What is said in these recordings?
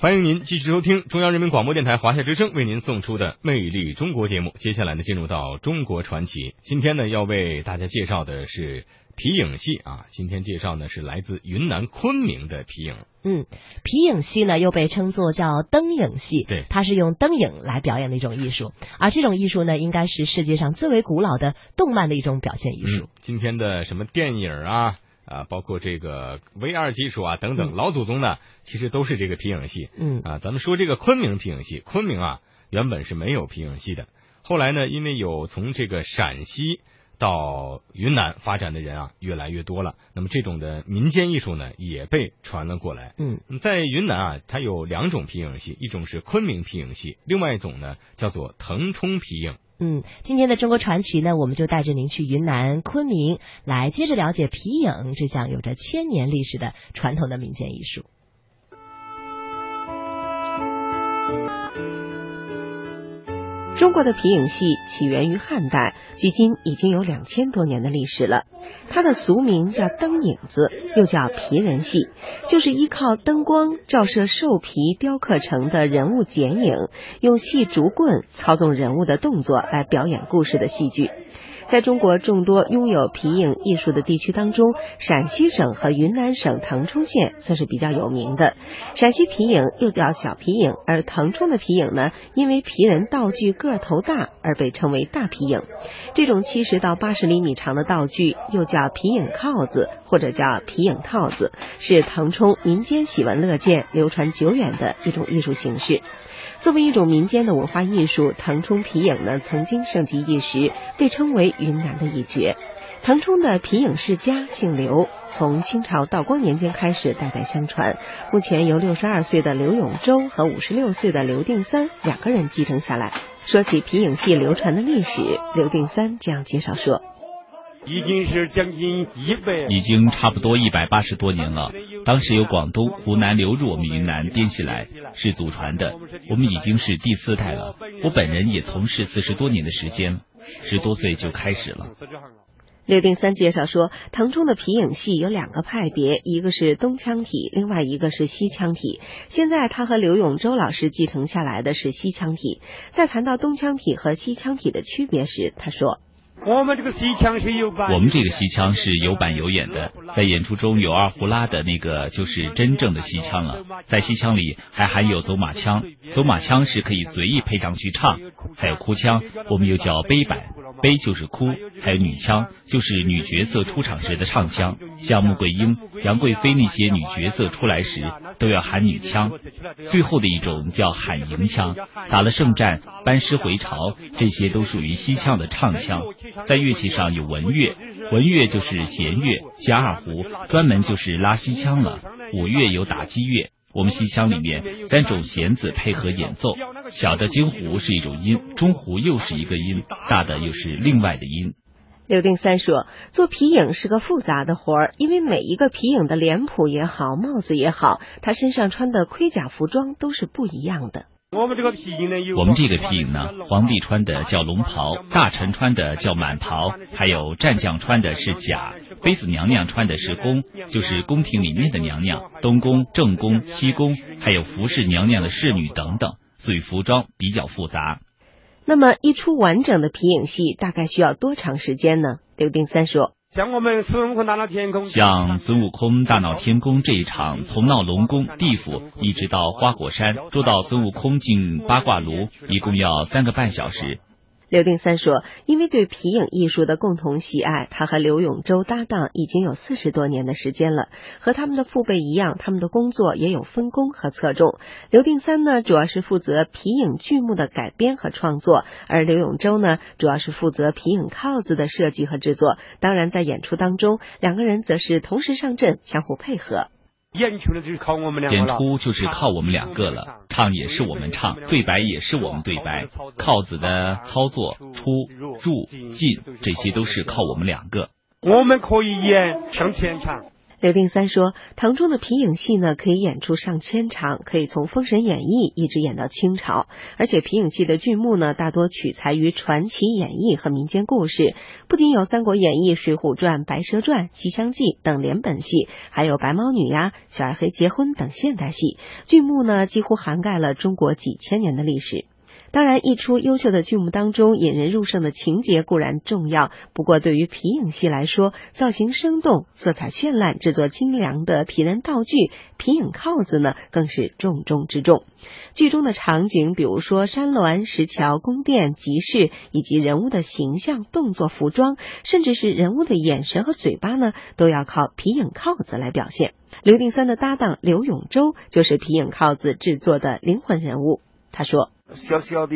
欢迎您继续收听中央人民广播电台华夏之声为您送出的《魅力中国》节目。接下来呢，进入到中国传奇。今天呢，要为大家介绍的是皮影戏啊。今天介绍呢是来自云南昆明的皮影。嗯，皮影戏呢又被称作叫灯影戏，对，它是用灯影来表演的一种艺术。而这种艺术呢，应该是世界上最为古老的动漫的一种表现艺术。今天的什么电影啊？啊，包括这个 VR 技术啊等等，老祖宗呢，其实都是这个皮影戏。嗯啊，咱们说这个昆明皮影戏，昆明啊原本是没有皮影戏的，后来呢，因为有从这个陕西到云南发展的人啊越来越多了，那么这种的民间艺术呢也被传了过来。嗯，在云南啊，它有两种皮影戏，一种是昆明皮影戏，另外一种呢叫做腾冲皮影。嗯，今天的中国传奇呢，我们就带着您去云南昆明，来接着了解皮影这项有着千年历史的传统的民间艺术。中国的皮影戏起源于汉代，距今已经有两千多年的历史了。它的俗名叫灯影子，又叫皮人戏，就是依靠灯光照射兽皮雕刻成的人物剪影，用细竹棍操纵人物的动作来表演故事的戏剧。在中国众多拥有皮影艺术的地区当中，陕西省和云南省腾冲县算是比较有名的。陕西皮影又叫小皮影，而腾冲的皮影呢，因为皮人道具个头大而被称为大皮影。这种七十到八十厘米长的道具又叫皮影靠子或者叫皮影套子，是腾冲民间喜闻乐见、流传久远的一种艺术形式。作为一种民间的文化艺术，腾冲皮影呢曾经盛极一时，被称为云南的一绝。腾冲的皮影世家姓刘，从清朝道光年间开始代代相传，目前由六十二岁的刘永洲和五十六岁的刘定三两个人继承下来。说起皮影戏流传的历史，刘定三这样介绍说。已经是将近一百，已经差不多一百八十多年了。当时由广东、湖南流入我们云南滇西来，是祖传的。我们已经是第四代了。我本人也从事四十多年的时间，十多岁就开始了。刘定三介绍说，腾冲的皮影戏有两个派别，一个是东腔体，另外一个是西腔体。现在他和刘永洲老师继承下来的是西腔体。在谈到东腔体和西腔体的区别时，他说。我们这个西腔是有板，我们这个西腔是有板有眼的，在演出中有二胡拉的那个就是真正的西腔了。在西腔里还含有走马腔，走马腔是可以随意配上去唱，还有哭腔，我们又叫悲板，悲就是哭，还有女腔，就是女角色出场时的唱腔，像穆桂英、杨贵妃那些女角色出来时都要喊女腔。最后的一种叫喊迎腔，打了胜战、班师回朝，这些都属于西腔的唱腔。在乐器上有文乐，文乐就是弦乐加二胡，专门就是拉西腔了。五乐有打击乐，我们戏腔里面三种弦子配合演奏，小的京胡是一种音，中胡又是一个音，大的又是另外的音。刘定三说，做皮影是个复杂的活儿，因为每一个皮影的脸谱也好，帽子也好，他身上穿的盔甲服装都是不一样的。我们这个皮影呢，有我们这个皮影呢，皇帝穿的叫龙袍，大臣穿的叫满袍，还有战将穿的是甲，妃子娘娘穿的是宫，就是宫廷里面的娘娘，东宫、正宫、西宫，还有服侍娘娘的侍女等等，所以服装比较复杂。那么一出完整的皮影戏大概需要多长时间呢？刘定三说。像我们孙悟空大闹天宫，像孙悟空大闹天宫这一场，从闹龙宫地府一直到花果山，捉到孙悟空进八卦炉，一共要三个半小时。刘定三说：“因为对皮影艺术的共同喜爱，他和刘永洲搭档已经有四十多年的时间了。和他们的父辈一样，他们的工作也有分工和侧重。刘定三呢，主要是负责皮影剧目的改编和创作，而刘永洲呢，主要是负责皮影靠子的设计和制作。当然，在演出当中，两个人则是同时上阵，相互配合。”演出就是靠我们两个演出就是靠我们两个了，唱也是我们唱，对白也是我们对白，靠子的操作、出入进，这些都是靠我们两个。我们可以演上前场。刘定三说，唐中的皮影戏呢，可以演出上千场，可以从《封神演义》一直演到清朝。而且皮影戏的剧目呢，大多取材于传奇演义和民间故事，不仅有《三国演义》《水浒传》《白蛇传》《西厢记》等连本戏，还有《白毛女》呀、《小二黑结婚》等现代戏。剧目呢，几乎涵盖了中国几千年的历史。当然，一出优秀的剧目当中，引人入胜的情节固然重要，不过对于皮影戏来说，造型生动、色彩绚烂、制作精良的皮人道具皮影靠子呢，更是重中之重。剧中的场景，比如说山峦、石桥、宫殿、集市，以及人物的形象、动作、服装，甚至是人物的眼神和嘴巴呢，都要靠皮影靠子来表现。刘定三的搭档刘永洲就是皮影靠子制作的灵魂人物。他说。小小的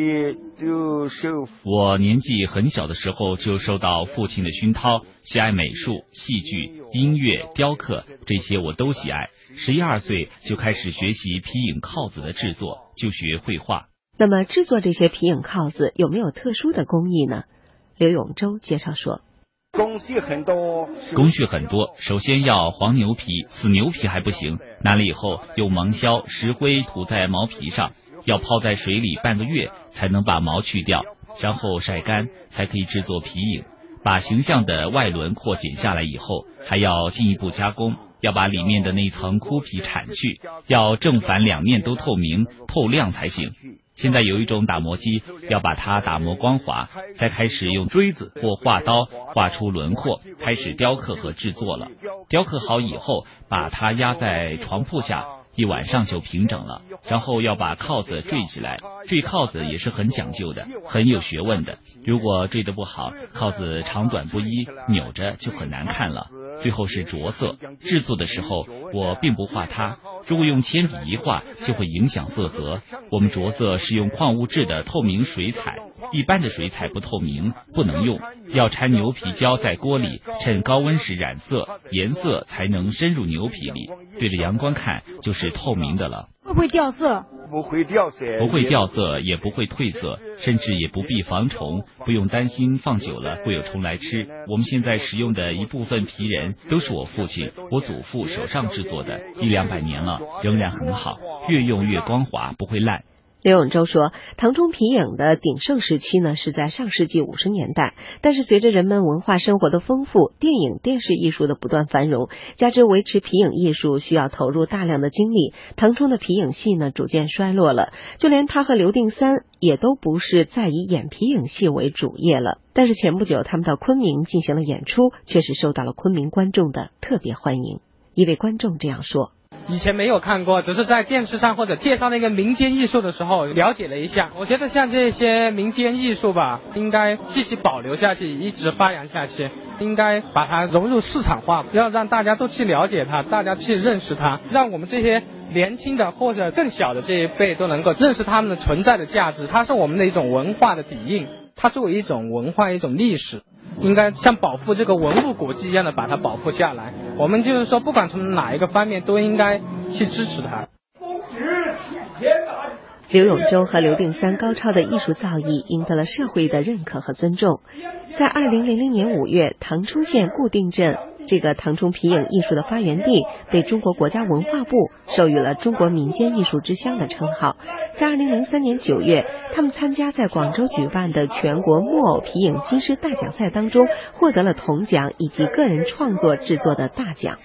就受，我年纪很小的时候就受到父亲的熏陶，喜爱美术、戏剧、音乐、雕刻，这些我都喜爱。十一二岁就开始学习皮影靠子的制作，就学绘画。那么制作这些皮影靠子有没有特殊的工艺呢？刘永洲介绍说，工序很多，工序很多。首先要黄牛皮，死牛皮还不行，拿了以后用芒硝、石灰涂在毛皮上。要泡在水里半个月才能把毛去掉，然后晒干才可以制作皮影。把形象的外轮廓剪下来以后，还要进一步加工，要把里面的那层枯皮铲去，要正反两面都透明透亮才行。现在有一种打磨机，要把它打磨光滑，再开始用锥子或画刀画出轮廓，开始雕刻和制作了。雕刻好以后，把它压在床铺下。一晚上就平整了，然后要把靠子坠起来。坠靠子也是很讲究的，很有学问的。如果坠得不好，靠子长短不一，扭着就很难看了。最后是着色，制作的时候我并不画它，如果用铅笔一画，就会影响色泽。我们着色是用矿物质的透明水彩，一般的水彩不透明，不能用。要掺牛皮胶在锅里，趁高温时染色，颜色才能深入牛皮里。对着阳光看就是透明的了。会不会掉色？不会掉色，不会掉色，也不会褪色，甚至也不必防虫，不用担心放久了会有虫来吃。我们现在使用的一部分皮人都是我父亲、我祖父手上制作的，一两百年了，仍然很好，越用越光滑，不会烂。刘永洲说，腾冲皮影的鼎盛时期呢是在上世纪五十年代，但是随着人们文化生活的丰富，电影电视艺术的不断繁荣，加之维持皮影艺术需要投入大量的精力，腾冲的皮影戏呢逐渐衰落了。就连他和刘定三也都不是再以演皮影戏为主业了。但是前不久他们到昆明进行了演出，却是受到了昆明观众的特别欢迎。一位观众这样说。以前没有看过，只是在电视上或者介绍那个民间艺术的时候了解了一下。我觉得像这些民间艺术吧，应该继续保留下去，一直发扬下去。应该把它融入市场化，要让大家都去了解它，大家去认识它，让我们这些年轻的或者更小的这一辈都能够认识他们的存在的价值。它是我们的一种文化的底蕴，它作为一种文化、一种历史。应该像保护这个文物古迹一样的把它保护下来。我们就是说，不管从哪一个方面，都应该去支持它。刘永洲和刘定三高超的艺术造诣赢得了社会的认可和尊重。在二零零零年五月，腾冲县固定镇。这个唐中皮影艺术的发源地被中国国家文化部授予了“中国民间艺术之乡”的称号。在二零零三年九月，他们参加在广州举办的全国木偶皮影金狮大奖赛当中，获得了铜奖以及个人创作制作的大奖。